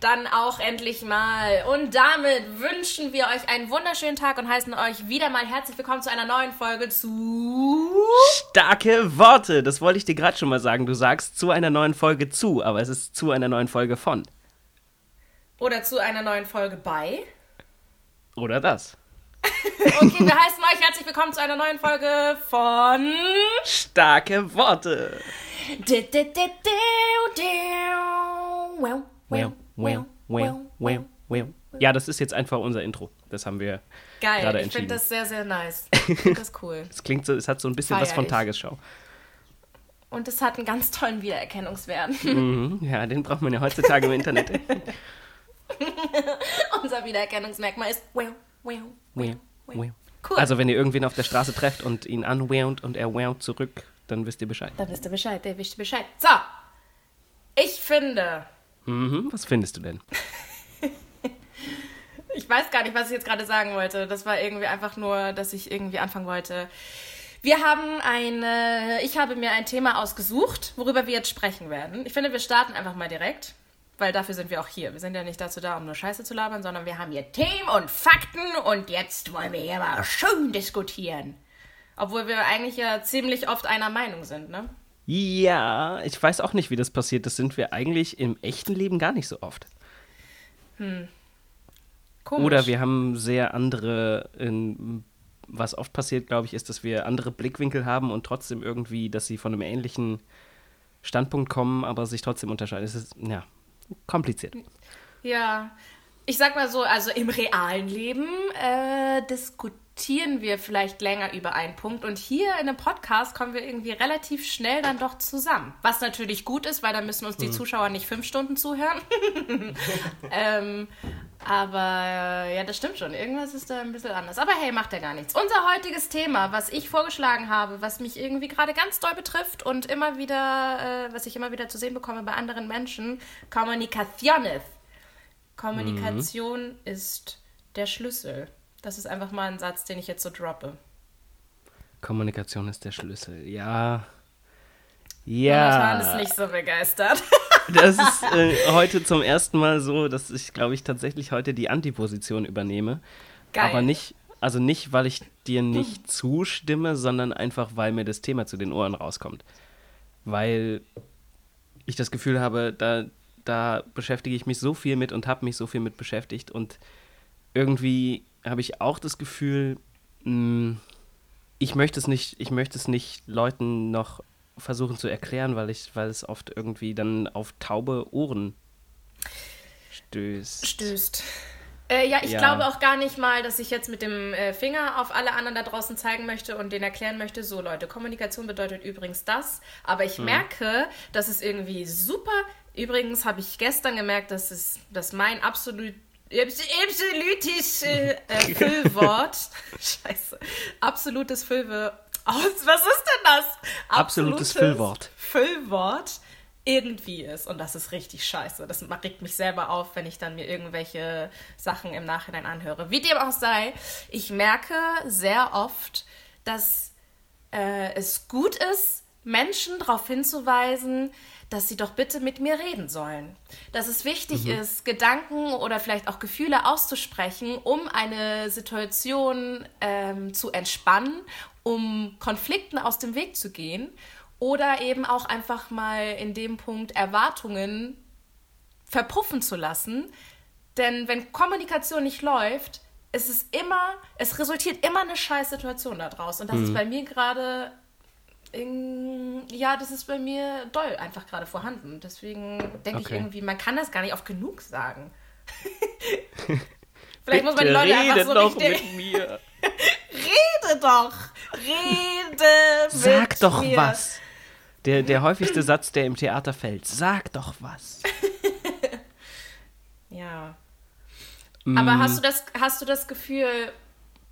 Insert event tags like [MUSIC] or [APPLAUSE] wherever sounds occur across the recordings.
dann auch endlich mal. Und damit wünschen wir euch einen wunderschönen Tag und heißen euch wieder mal herzlich willkommen zu einer neuen Folge zu. Starke Worte, das wollte ich dir gerade schon mal sagen. Du sagst zu einer neuen Folge zu, aber es ist zu einer neuen Folge von. Oder zu einer neuen Folge bei. Oder das. okay, wir heißen euch herzlich willkommen zu einer neuen Folge von. Starke Worte. Ja, das ist jetzt einfach unser Intro. Das haben wir Geil, gerade ich entschieden. finde das sehr, sehr nice. [LAUGHS] Ich finde das cool. Es klingt so, es hat so ein bisschen Feier was von ich. Tagesschau. Und es hat einen ganz tollen Wiedererkennungswert. Mhm, ja, den braucht man ja heutzutage im Internet. [LAUGHS] Unser Wiedererkennungsmerkmal ist. Wow, wow, wow, wow. Cool. Also, wenn ihr irgendwen auf der Straße trefft und ihn anwähnt und er wähnt zurück, dann wisst ihr Bescheid. Dann wisst ihr Bescheid, der wisst ihr Bescheid. So, ich finde, Mhm, was findest du denn? [LAUGHS] ich weiß gar nicht, was ich jetzt gerade sagen wollte. Das war irgendwie einfach nur, dass ich irgendwie anfangen wollte. Wir haben eine, ich habe mir ein Thema ausgesucht, worüber wir jetzt sprechen werden. Ich finde, wir starten einfach mal direkt, weil dafür sind wir auch hier. Wir sind ja nicht dazu da, um nur Scheiße zu labern, sondern wir haben hier Themen und Fakten und jetzt wollen wir hier mal schön diskutieren. Obwohl wir eigentlich ja ziemlich oft einer Meinung sind, ne? Ja, ich weiß auch nicht, wie das passiert. Das sind wir eigentlich im echten Leben gar nicht so oft. Komisch. Oder wir haben sehr andere, in, was oft passiert, glaube ich, ist, dass wir andere Blickwinkel haben und trotzdem irgendwie, dass sie von einem ähnlichen Standpunkt kommen, aber sich trotzdem unterscheiden. Es ist, ja, kompliziert. Ja, ich sag mal so, also im realen Leben äh, diskutieren wir vielleicht länger über einen Punkt und hier in einem Podcast kommen wir irgendwie relativ schnell dann doch zusammen. Was natürlich gut ist, weil dann müssen uns die Zuschauer nicht fünf Stunden zuhören. [LAUGHS] ähm, aber äh, ja, das stimmt schon. Irgendwas ist da ein bisschen anders. Aber hey, macht ja gar nichts. Unser heutiges Thema, was ich vorgeschlagen habe, was mich irgendwie gerade ganz doll betrifft und immer wieder, äh, was ich immer wieder zu sehen bekomme bei anderen Menschen, Kommunikationes. Kommunikation ist der Schlüssel. Das ist einfach mal ein Satz, den ich jetzt so droppe. Kommunikation ist der Schlüssel. Ja. Ja. ist nicht so begeistert. [LAUGHS] Das ist äh, heute zum ersten Mal so, dass ich, glaube ich, tatsächlich heute die Antiposition übernehme. Geil. Aber nicht, also nicht, weil ich dir nicht zustimme, sondern einfach, weil mir das Thema zu den Ohren rauskommt. Weil ich das Gefühl habe, da, da beschäftige ich mich so viel mit und habe mich so viel mit beschäftigt. Und irgendwie habe ich auch das Gefühl, mh, ich möchte es nicht, ich möchte es nicht Leuten noch versuchen zu erklären, weil ich, weil es oft irgendwie dann auf taube Ohren stößt. Stößt. Äh, ja, ich Ja. glaube auch gar nicht mal, dass ich jetzt mit dem äh, Finger auf alle anderen da draußen zeigen möchte und denen erklären möchte, so Leute, Kommunikation bedeutet übrigens das. Aber ich merke, dass es irgendwie super. Übrigens habe ich gestern gemerkt, dass es, dass mein absolut absolutes äh, äh, [LAUGHS] Füllwort, scheiße, absolutes Füllwort, was ist denn das? Absolutes Füllwort. Füllwort irgendwie ist. Und das ist richtig scheiße. Das regt mich selber auf, wenn ich dann mir irgendwelche Sachen im Nachhinein anhöre. Wie dem auch sei, ich merke sehr oft, dass äh, es gut ist, Menschen darauf hinzuweisen, dass sie doch bitte mit mir reden sollen. Dass es wichtig ist, Gedanken oder vielleicht auch Gefühle auszusprechen, um eine Situation ähm, zu entspannen, um Konflikten aus dem Weg zu gehen oder eben auch einfach mal in dem Punkt Erwartungen verpuffen zu lassen. Denn wenn Kommunikation nicht läuft, ist es immer, es resultiert immer eine scheiß Situation daraus. Und das ist bei mir gerade, ja, das ist bei mir doll einfach gerade vorhanden. Deswegen denke ich Okay. irgendwie, man kann das gar nicht oft genug sagen. [LAUGHS] Vielleicht muss man die Bitte Leute einfach so doch richtig. mit mir. [LAUGHS] Rede doch! Rede! [LAUGHS] Sag mit doch mir. was. Der, der häufigste Satz, der im Theater fällt. Sag doch was. Ja. Mm. Aber hast du das, hast du das Gefühl,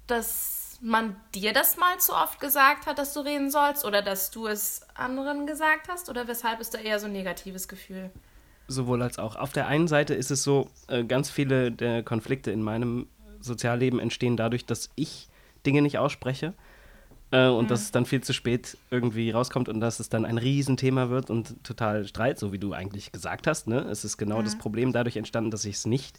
dass man dir das mal zu oft gesagt hat, dass du reden sollst? Oder dass du es anderen gesagt hast? Oder weshalb ist da eher so ein negatives Gefühl? Sowohl als auch. Auf der einen Seite ist es so, äh, ganz viele der Konflikte in meinem Sozialleben entstehen dadurch, dass ich Dinge nicht ausspreche. Äh, und mhm. dass es dann viel zu spät irgendwie rauskommt und dass es dann ein Riesenthema wird und total Streit, so wie du eigentlich gesagt hast. Ne? Es ist genau mhm. das Problem dadurch entstanden, dass ich es nicht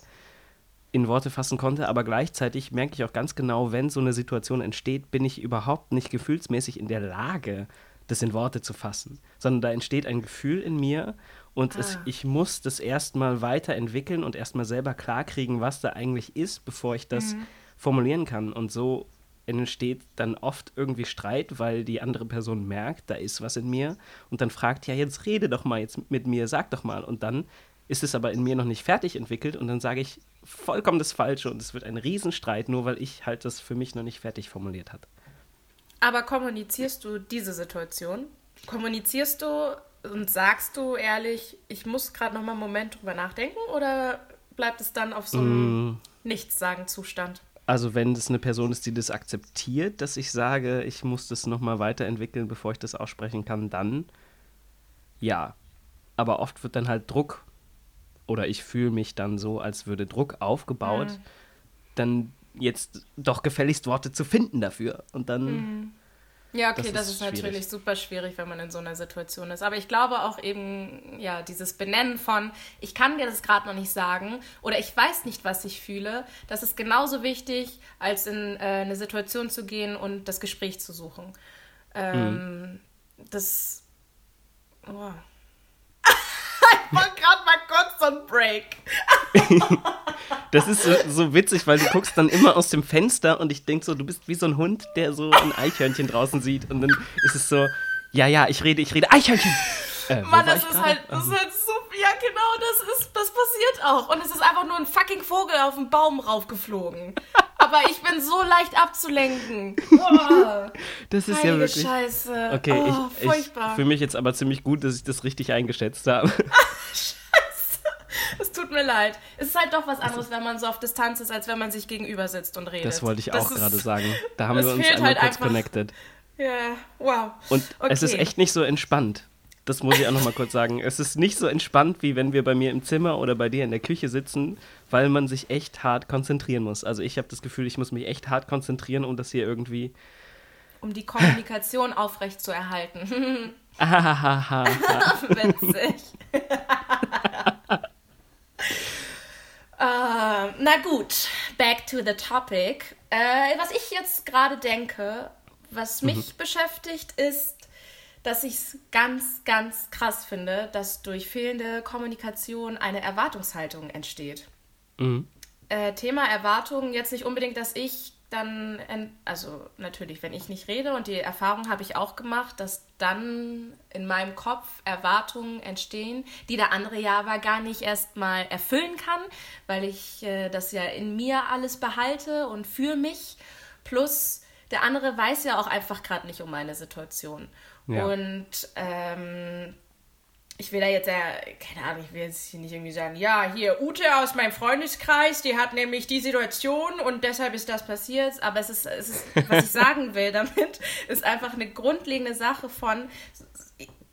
in Worte fassen konnte, aber gleichzeitig merke ich auch ganz genau, wenn so eine Situation entsteht, bin ich überhaupt nicht gefühlsmäßig in der Lage, das in Worte zu fassen, sondern da entsteht ein Gefühl in mir und ah. es, ich muss das erstmal weiterentwickeln und erstmal selber klarkriegen, was da eigentlich ist, bevor ich das mhm. formulieren kann. Und so entsteht dann oft irgendwie Streit, weil die andere Person merkt, da ist was in mir und dann fragt, ja, jetzt rede doch mal jetzt mit mir, sag doch mal. Und dann ist es aber in mir noch nicht fertig entwickelt und dann sage ich vollkommen das Falsche und es wird ein Riesenstreit, nur weil ich halt das für mich noch nicht fertig formuliert habe. Aber kommunizierst du diese Situation? Kommunizierst du und sagst du ehrlich, ich muss gerade noch mal einen Moment drüber nachdenken oder bleibt es dann auf so einem mm. Nichtsagen-Zustand? Also wenn es eine Person ist, die das akzeptiert, dass ich sage, ich muss das nochmal weiterentwickeln, bevor ich das aussprechen kann, dann ja. Aber oft wird dann halt Druck oder ich fühle mich dann so, als würde Druck aufgebaut, mhm. dann jetzt doch gefälligst Worte zu finden dafür. Und dann mhm. Ja, okay, das, das ist, ist natürlich super schwierig, wenn man in so einer Situation ist. Aber ich glaube auch eben, ja, dieses Benennen von, ich kann dir das gerade noch nicht sagen oder ich weiß nicht, was ich fühle, das ist genauso wichtig, als in äh, eine Situation zu gehen und das Gespräch zu suchen. Ähm, mhm. Das. Oh. Ich mach gerade mal kurz so einen Break. [LAUGHS] Das ist so, so, witzig, weil du guckst dann immer aus dem Fenster und ich denke so, du bist wie so ein Hund, der so ein Eichhörnchen draußen sieht. Und dann ist es so, ja, ja, ich rede, ich rede, Eichhörnchen. Äh, Mann, das ist, halt, das ist halt so, ja genau, das ist, das passiert auch. Und es ist einfach nur ein fucking Vogel auf den Baum raufgeflogen. Aber ich bin so leicht abzulenken. Oh, [LAUGHS] das ist ja wirklich. Scheiße. Okay, oh, ich, ich fühle mich jetzt aber ziemlich gut, dass ich das richtig eingeschätzt habe. [LAUGHS] Es tut mir leid. Es ist halt doch was anderes, wenn man so auf Distanz ist, als wenn man sich gegenüber sitzt und redet. Das wollte ich das auch gerade sagen. Da haben wir uns einmal halt kurz einfach, connected. Ja, wow. Und okay. es ist echt nicht so entspannt. Das muss ich auch noch mal kurz sagen. Es ist nicht so entspannt, wie wenn wir bei mir im Zimmer oder bei dir in der Küche sitzen, weil man sich echt hart konzentrieren muss. Also ich habe das Gefühl, ich muss mich echt hart konzentrieren, um das hier irgendwie... Um die Kommunikation aufrechtzuerhalten. Ahahaha. [LAUGHS] [LAUGHS] Witzig. Uh, [LAUGHS] na gut, back to the topic. Äh, was ich jetzt gerade denke, was mich mhm. beschäftigt, ist, dass ich es ganz, ganz krass finde, dass durch fehlende Kommunikation eine Erwartungshaltung entsteht. Mhm. Äh, Thema Erwartungen jetzt nicht unbedingt, dass ich dann, also natürlich, wenn ich nicht rede und die Erfahrung habe ich auch gemacht, dass dann in meinem Kopf Erwartungen entstehen, die der andere ja aber gar nicht erst mal erfüllen kann, weil ich äh, das ja in mir alles behalte und für mich. Plus der andere weiß ja auch einfach gerade nicht um meine Situation. Ja. Und ähm, ich will da jetzt ja, keine Ahnung, ich will jetzt hier nicht irgendwie sagen, ja, hier Ute aus meinem Freundeskreis, die hat nämlich die Situation und deshalb ist das passiert. Aber es ist, es ist was ich [LAUGHS] sagen will damit, ist einfach eine grundlegende Sache von,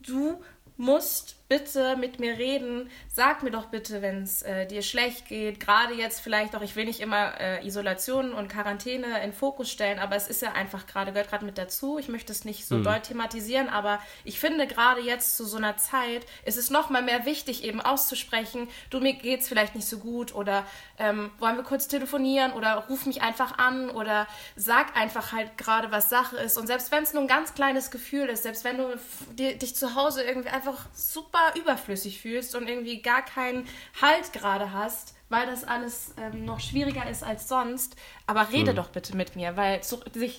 du musst bitte mit mir reden. Sag mir doch bitte, wenn es äh, dir schlecht geht. Gerade jetzt vielleicht auch, ich will nicht immer äh, Isolation und Quarantäne in Fokus stellen, aber es ist ja einfach gerade, gehört gerade mit dazu. Ich möchte es nicht so hm. doll thematisieren, aber ich finde gerade jetzt zu so einer Zeit ist es nochmal mehr wichtig, eben auszusprechen, du, mir geht es vielleicht nicht so gut oder ähm, wollen wir kurz telefonieren oder ruf mich einfach an oder sag einfach halt gerade, was Sache ist. Und selbst wenn es nur ein ganz kleines Gefühl ist, selbst wenn du dich zu Hause irgendwie einfach super überflüssig fühlst und irgendwie gar keinen Halt gerade hast, weil das alles ähm, noch schwieriger ist als sonst. Aber rede hm. doch bitte mit mir, weil zu, sich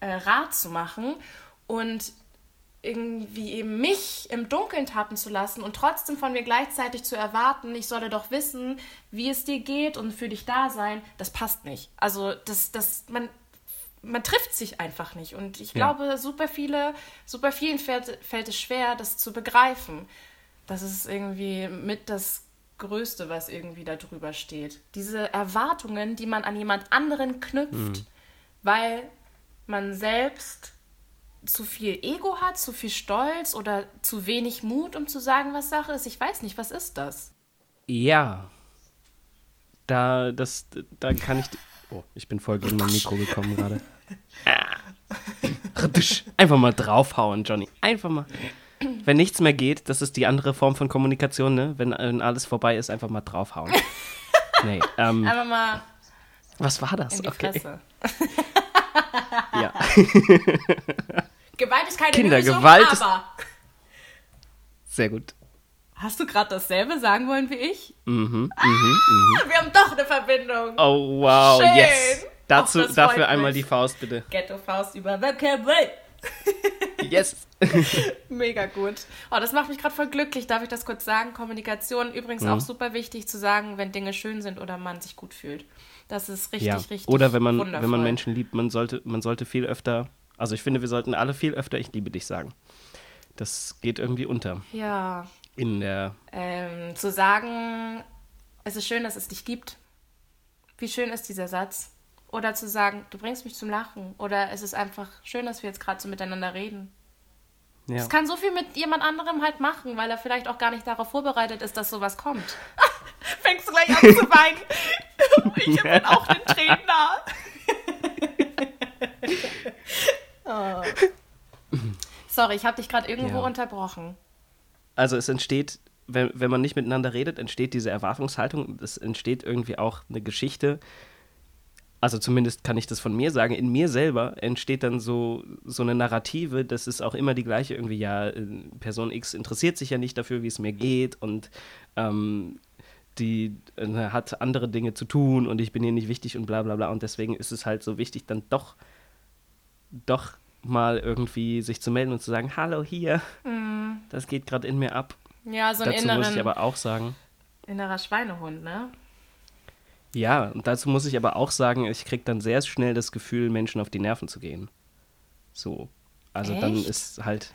äh, Rat zu machen und irgendwie eben mich im Dunkeln tappen zu lassen und trotzdem von mir gleichzeitig zu erwarten, ich solle doch wissen, wie es dir geht und für dich da sein, das passt nicht. Also das, das, man, man trifft sich einfach nicht. Und ich ja. glaube, super viele, super vielen fällt, fällt es schwer, das zu begreifen das ist irgendwie mit das Größte, was irgendwie da drüber steht. Diese Erwartungen, die man an jemand anderen knüpft, mhm. weil man selbst zu viel Ego hat, zu viel Stolz oder zu wenig Mut, um zu sagen, was Sache ist. Ich weiß nicht, was ist das? Ja. Da, das, da kann ich. Oh, ich bin voll gegen mein Mikro gekommen gerade. [LAUGHS] Einfach mal draufhauen, Johnny. Einfach mal. Wenn nichts mehr geht, das ist die andere Form von Kommunikation, ne? Wenn, wenn alles vorbei ist, einfach mal draufhauen. [LAUGHS] Nee, ähm, Einfach mal was war das? in die Okay. Fresse. [LAUGHS] Ja. [LAUGHS] Gewalt ist keine Kinder, Lösung, Gewalt ist- aber... Sehr gut. Hast du gerade dasselbe sagen wollen wie ich? Mhm, Ah, wir haben doch eine Verbindung. Oh, wow, Schön. yes. Dazu, Och, dafür einmal mich. die Faust, bitte. Ghetto-Faust über Vocabulary. Yes. [LAUGHS] Mega gut. Oh, das macht mich gerade voll glücklich, darf ich das kurz sagen? Kommunikation übrigens Mhm. auch super wichtig zu sagen, wenn Dinge schön sind oder man sich gut fühlt. Das ist richtig, ja. richtig Oder wenn man, wundervoll. wenn man Menschen liebt, man sollte, man sollte viel öfter, also ich finde, wir sollten alle viel öfter Ich liebe dich sagen. Das geht irgendwie unter Ja, in der, ähm, zu sagen, es ist schön, dass es dich gibt. Wie schön ist dieser Satz? Oder zu sagen, du bringst mich zum Lachen. Oder es ist einfach schön, dass wir jetzt gerade so miteinander reden. ja. Es kann so viel mit jemand anderem halt machen, weil er vielleicht auch gar nicht darauf vorbereitet ist, dass sowas kommt. [LAUGHS] Fängst du gleich an zu weinen? [LAUGHS] ich bin auch den Tränen nah. [LAUGHS] oh. Sorry, ich habe dich gerade irgendwo Ja. unterbrochen. Also es entsteht, wenn, wenn man nicht miteinander redet, entsteht diese Erwartungshaltung, es entsteht irgendwie auch eine Geschichte. Also zumindest kann ich das von mir sagen, in mir selber entsteht dann so, so eine Narrative, das ist auch immer die gleiche irgendwie, ja, äh, Person X interessiert sich ja nicht dafür, wie es mir geht und ähm, die äh, hat andere Dinge zu tun und ich bin ihr nicht wichtig und bla bla bla. Und deswegen ist es halt so wichtig, dann doch, doch mal irgendwie sich zu melden und zu sagen, hallo hier, das geht gerade in mir ab. Ja, so ein Dazu muss ich inneren, aber auch sagen, innerer Schweinehund, ne? Ja, und dazu muss ich aber auch sagen, ich kriege dann sehr schnell das Gefühl, Menschen auf die Nerven zu gehen. So. Also dann Echt? ist halt,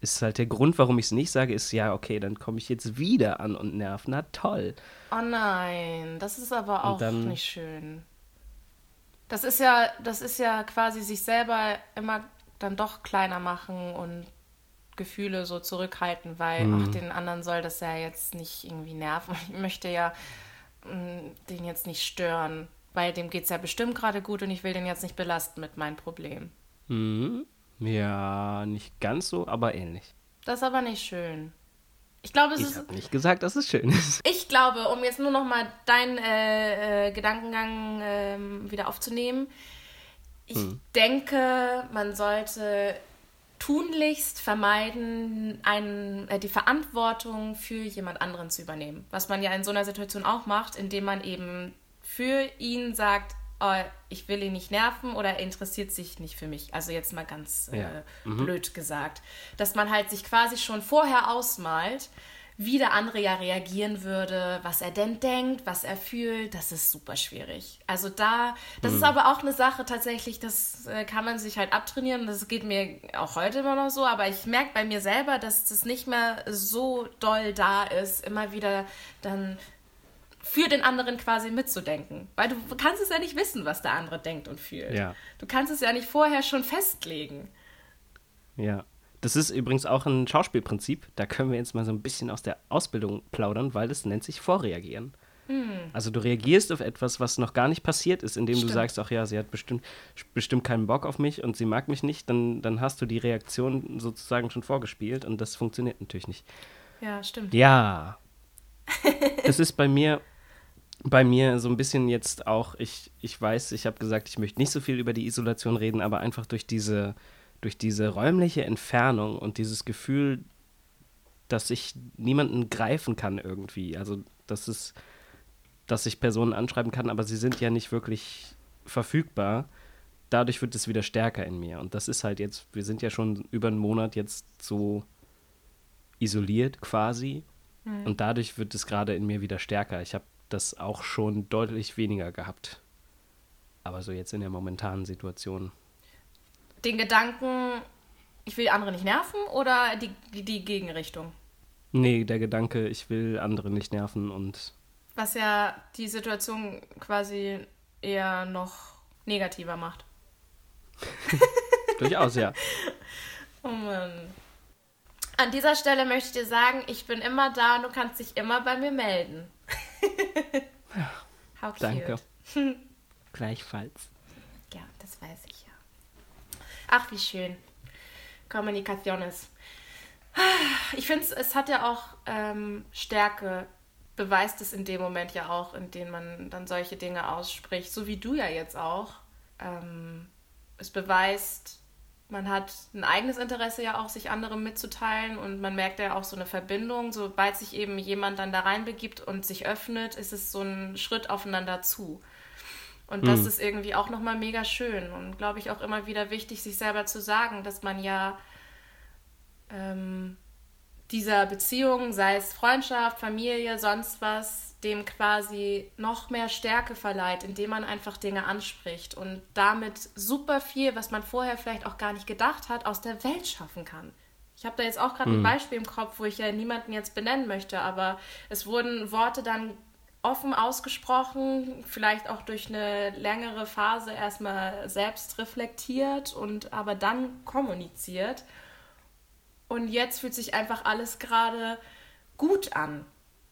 ist halt der Grund, warum ich es nicht sage, ist ja, okay, dann komme ich jetzt wieder an und nerv. Na toll. Oh nein, das ist aber auch dann- nicht schön. Das ist ja, das ist ja quasi sich selber immer dann doch kleiner machen und Gefühle so zurückhalten, weil Mhm. auch den anderen soll das ja jetzt nicht irgendwie nerven. Ich möchte ja den jetzt nicht stören, weil dem geht es ja bestimmt gerade gut und ich will den jetzt nicht belasten mit meinem Problem. Mhm. Ja, nicht ganz so, aber ähnlich. Das ist aber nicht schön. Ich glaube, es Ich ist habe nicht gesagt, dass es schön ist. [LAUGHS] Ich glaube, um jetzt nur noch mal deinen äh, äh, Gedankengang ähm, wieder aufzunehmen, ich denke, man sollte tunlichst vermeiden, einen, äh, die Verantwortung für jemand anderen zu übernehmen. Was man ja in so einer Situation auch macht, indem man eben für ihn sagt, oh, ich will ihn nicht nerven oder er interessiert sich nicht für mich. Also jetzt mal ganz äh, Ja. blöd gesagt. Dass man halt sich quasi schon vorher ausmalt, wie der andere ja reagieren würde, was er denn denkt, was er fühlt, das ist super schwierig. Also da, das ist aber auch eine Sache tatsächlich, das äh, kann man sich halt abtrainieren. Das geht mir auch heute immer noch so, aber ich merke bei mir selber, dass das nicht mehr so doll da ist, immer wieder dann für den anderen quasi mitzudenken. Weil du kannst es ja nicht wissen, was der andere denkt und fühlt. Ja. Du kannst es ja nicht vorher schon festlegen. Ja. Das ist übrigens auch ein Schauspielprinzip. Da können wir jetzt mal so ein bisschen aus der Ausbildung plaudern, weil das nennt sich Vorreagieren. Also du reagierst auf etwas, was noch gar nicht passiert ist, indem Stimmt. du sagst, ach ja, sie hat bestimmt, bestimmt keinen Bock auf mich und sie mag mich nicht, dann, dann hast du die Reaktion sozusagen schon vorgespielt und das funktioniert natürlich nicht. Ja, stimmt. Ja. [LAUGHS] Es ist bei mir, bei mir so ein bisschen jetzt auch, ich, ich weiß, ich habe gesagt, ich möchte nicht so viel über die Isolation reden, aber einfach durch diese, durch diese räumliche Entfernung und dieses Gefühl, dass ich niemanden greifen kann irgendwie. Also, dass es, dass ich Personen anschreiben kann, aber sie sind ja nicht wirklich verfügbar. Dadurch wird es wieder stärker in mir. Und das ist halt jetzt, wir sind ja schon über einen Monat jetzt so isoliert quasi. Und dadurch wird es gerade in mir wieder stärker. Ich habe das auch schon deutlich weniger gehabt. Aber so jetzt in der momentanen Situation. Den Gedanken, ich will andere nicht nerven oder die, die Gegenrichtung? Nee, der Gedanke, ich will andere nicht nerven und Was ja die Situation quasi eher noch negativer macht. [LAUGHS] durchaus, ja. Oh Mann. An dieser Stelle möchte ich dir sagen, ich bin immer da und du kannst dich immer bei mir melden. [LAUGHS] How cute. Danke. [LAUGHS] Gleichfalls. Ja, das weiß ich ja. Ach, wie schön. Kommunikationes. Ich finde, es hat ja auch ähm, Stärke, beweist es in dem Moment ja auch, in dem man dann solche Dinge ausspricht, so wie du ja jetzt auch. Ähm, es beweist, man hat ein eigenes Interesse ja auch, sich anderem mitzuteilen und man merkt ja auch so eine Verbindung. Sobald sich eben jemand dann da reinbegibt und sich öffnet, ist es so ein Schritt aufeinander zu. Und das mhm. ist irgendwie auch nochmal mega schön und glaube ich auch immer wieder wichtig, sich selber zu sagen, dass man ja ähm, dieser Beziehung, sei es Freundschaft, Familie, sonst was, dem quasi noch mehr Stärke verleiht, indem man einfach Dinge anspricht und damit super viel, was man vorher vielleicht auch gar nicht gedacht hat, aus der Welt schaffen kann. Ich habe da jetzt auch gerade mhm. ein Beispiel im Kopf, wo ich ja niemanden jetzt benennen möchte, aber es wurden Worte dann offen ausgesprochen, vielleicht auch durch eine längere Phase erstmal selbst reflektiert und aber dann kommuniziert. Und jetzt fühlt sich einfach alles gerade gut an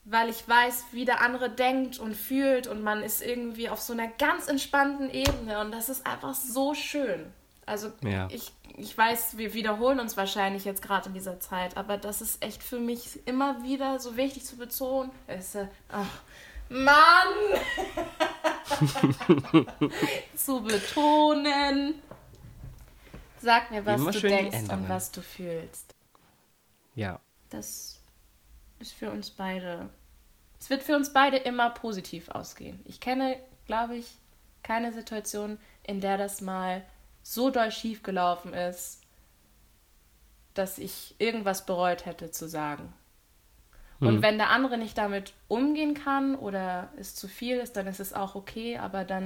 weil ich weiß, wie der andere denkt und fühlt und man ist irgendwie auf so einer ganz entspannten Ebene und das ist einfach so schön. Also ja. ich, ich weiß, wir wiederholen uns wahrscheinlich jetzt gerade in dieser Zeit, aber das ist echt für mich immer wieder so wichtig zu betonen. Ist, ach, Mann! [LAUGHS] zu betonen. Sag mir, was du denkst und was du fühlst. Ja. Das ist für uns beide. Es wird für uns beide immer positiv ausgehen. Ich kenne, glaube ich, keine Situation, in der das mal so doll schief gelaufen ist, dass ich irgendwas bereut hätte zu sagen. Und mhm. wenn der andere nicht damit umgehen kann oder es zu viel ist, dann ist es auch okay, aber dann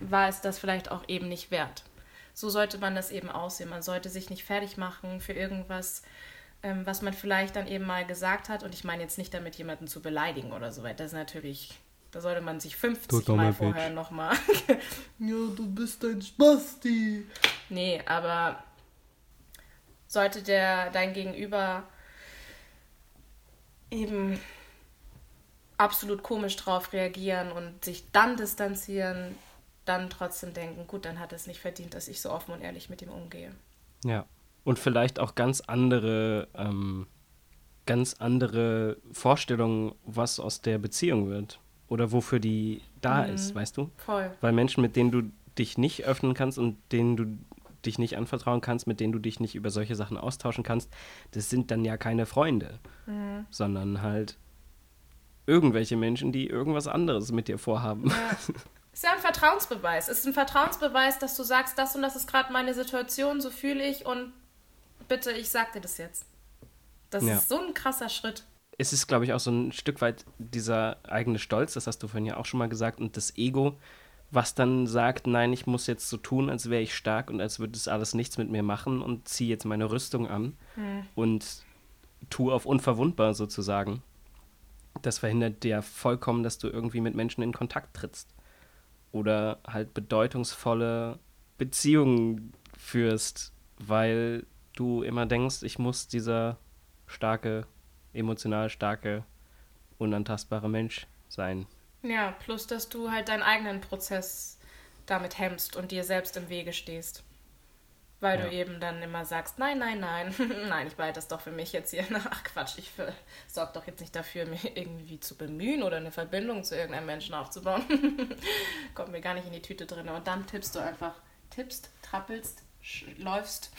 war es das vielleicht auch eben nicht wert. So sollte man das eben aussehen. Man sollte sich nicht fertig machen für irgendwas, ähm, was man vielleicht dann eben mal gesagt hat. Und ich meine jetzt nicht damit, jemanden zu beleidigen oder so weiter. Das ist natürlich, da sollte man sich 50 Mal vorher nochmal. [LAUGHS] ja, du bist ein Spasti. Nee, aber sollte der dein Gegenüber eben absolut komisch drauf reagieren und sich dann distanzieren, dann trotzdem denken, gut, dann hat es nicht verdient, dass ich so offen und ehrlich mit ihm umgehe. Ja und vielleicht auch ganz andere, ähm, ganz andere Vorstellungen, was aus der Beziehung wird oder wofür die da mhm. ist, weißt du? Voll. Weil Menschen, mit denen du dich nicht öffnen kannst und denen du dich nicht anvertrauen kannst, mit denen du dich nicht über solche Sachen austauschen kannst, das sind dann ja keine Freunde, mhm. sondern halt irgendwelche Menschen, die irgendwas anderes mit dir vorhaben. Ja. Ist ja ein Vertrauensbeweis. Es ist ein Vertrauensbeweis, dass du sagst, das und das ist gerade meine Situation, so fühle ich und bitte, ich sag dir das jetzt. Das ja. ist so ein krasser Schritt. Es ist, glaube ich, auch so ein Stück weit dieser eigene Stolz, das hast du vorhin ja auch schon mal gesagt, und das Ego, was dann sagt, nein, ich muss jetzt so tun, als wäre ich stark und als würde es alles nichts mit mir machen und ziehe jetzt meine Rüstung an hm. und tue auf unverwundbar sozusagen. Das verhindert dir vollkommen, dass du irgendwie mit Menschen in Kontakt trittst. Oder halt bedeutungsvolle Beziehungen führst, weil du immer denkst, ich muss dieser starke, emotional starke, unantastbare Mensch sein. Ja, plus dass du halt deinen eigenen Prozess damit hemmst und dir selbst im Wege stehst. Weil ja. du eben dann immer sagst, nein, nein, nein, [LAUGHS] nein, ich behalte das doch für mich jetzt hier. [LAUGHS] Ach Quatsch, ich sorge doch jetzt nicht dafür, mich irgendwie zu bemühen oder eine Verbindung zu irgendeinem Menschen aufzubauen. [LAUGHS] Kommt mir gar nicht in die Tüte drin. Und dann tippst du einfach, tippst, trappelst, läufst,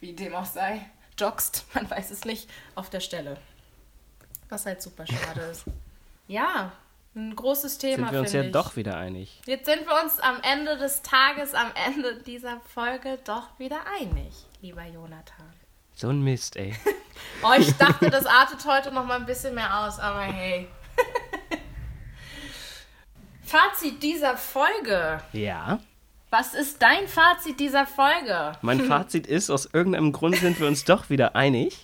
wie dem auch sei, joggst, man weiß es nicht, auf der Stelle. Was halt super schade ist. Ja, ein großes Thema. Sind wir uns ja ich. doch wieder einig. Jetzt sind wir uns am Ende des Tages, am Ende dieser Folge doch wieder einig, lieber Jonathan. So ein Mist, ey. [LAUGHS] oh, ich [LAUGHS] dachte, das artet heute noch mal ein bisschen mehr aus, aber hey. [LAUGHS] Fazit dieser Folge. Ja. Was ist dein Fazit dieser Folge? Mein Fazit ist, aus irgendeinem Grund sind wir uns doch wieder einig.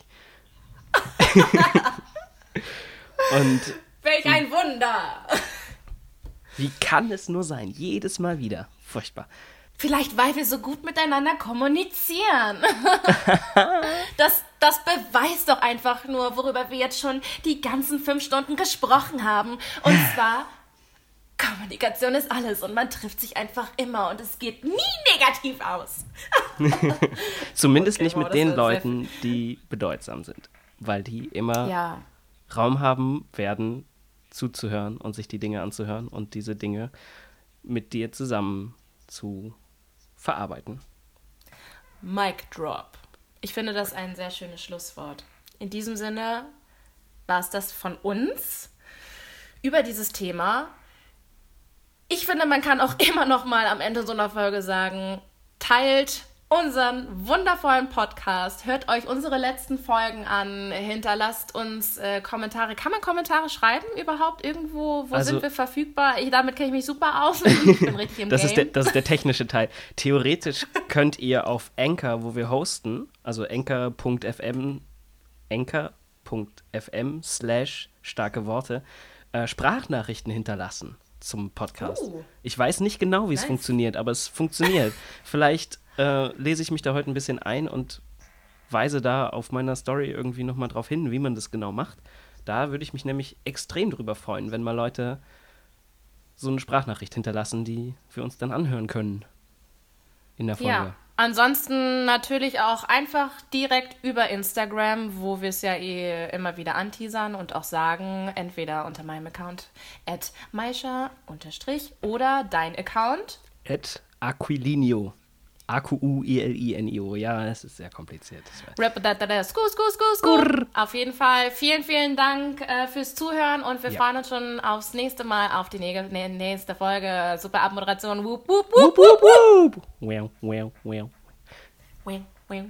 Und. Welch ein Wunder! Wie kann es nur sein? Jedes Mal wieder. Furchtbar. Vielleicht, weil wir so gut miteinander kommunizieren. [LAUGHS] das, das beweist doch einfach nur, worüber wir jetzt schon die ganzen fünf Stunden gesprochen haben. Und zwar Kommunikation ist alles und man trifft sich einfach immer und es geht nie negativ aus. [LAUGHS] Zumindest okay, nicht mit den Leuten, die bedeutsam sind, weil die immer ja. Raum haben werden, zuzuhören und sich die Dinge anzuhören und diese Dinge mit dir zusammen zu verarbeiten. Mic Drop. Ich finde das ein sehr schönes Schlusswort. In diesem Sinne war es das von uns über dieses Thema. Ich finde, man kann auch [LAUGHS] immer noch mal am Ende so einer Folge sagen, teilt unseren wundervollen Podcast. Hört euch unsere letzten Folgen an. Hinterlasst uns äh, Kommentare. Kann man Kommentare schreiben überhaupt irgendwo? Wo also, sind wir verfügbar? Ich, damit kenne ich mich super aus. [LAUGHS] Ich bin richtig im das Game. Ist der, das ist der [LAUGHS] technische Teil. Theoretisch könnt ihr auf Anchor, wo wir hosten, also anchor.fm, anchor.fm slash starke Worte, äh, Sprachnachrichten hinterlassen zum Podcast. Uh, ich weiß nicht genau, wie es funktioniert, aber es funktioniert. Vielleicht äh, lese ich mich da heute ein bisschen ein und weise da auf meiner Story irgendwie nochmal drauf hin, wie man das genau macht. Da würde ich mich nämlich extrem drüber freuen, wenn mal Leute so eine Sprachnachricht hinterlassen, die wir uns dann anhören können in der Folge. Ja. Ansonsten natürlich auch einfach direkt über Instagram, wo wir es ja eh immer wieder anteasern und auch sagen, entweder unter meinem Account at maisha oder dein Account at Aquilinio. A-Q-U-I-L-I-N-I-O. Ja, es ist sehr kompliziert. Skur, skur, skur, skur. Auf jeden Fall vielen, vielen Dank äh, fürs Zuhören und wir ja. freuen uns schon aufs nächste Mal, auf die nächste Folge. Super Abmoderation. Wup, wup, wup, wup, wup. Well, well, well. Well, well.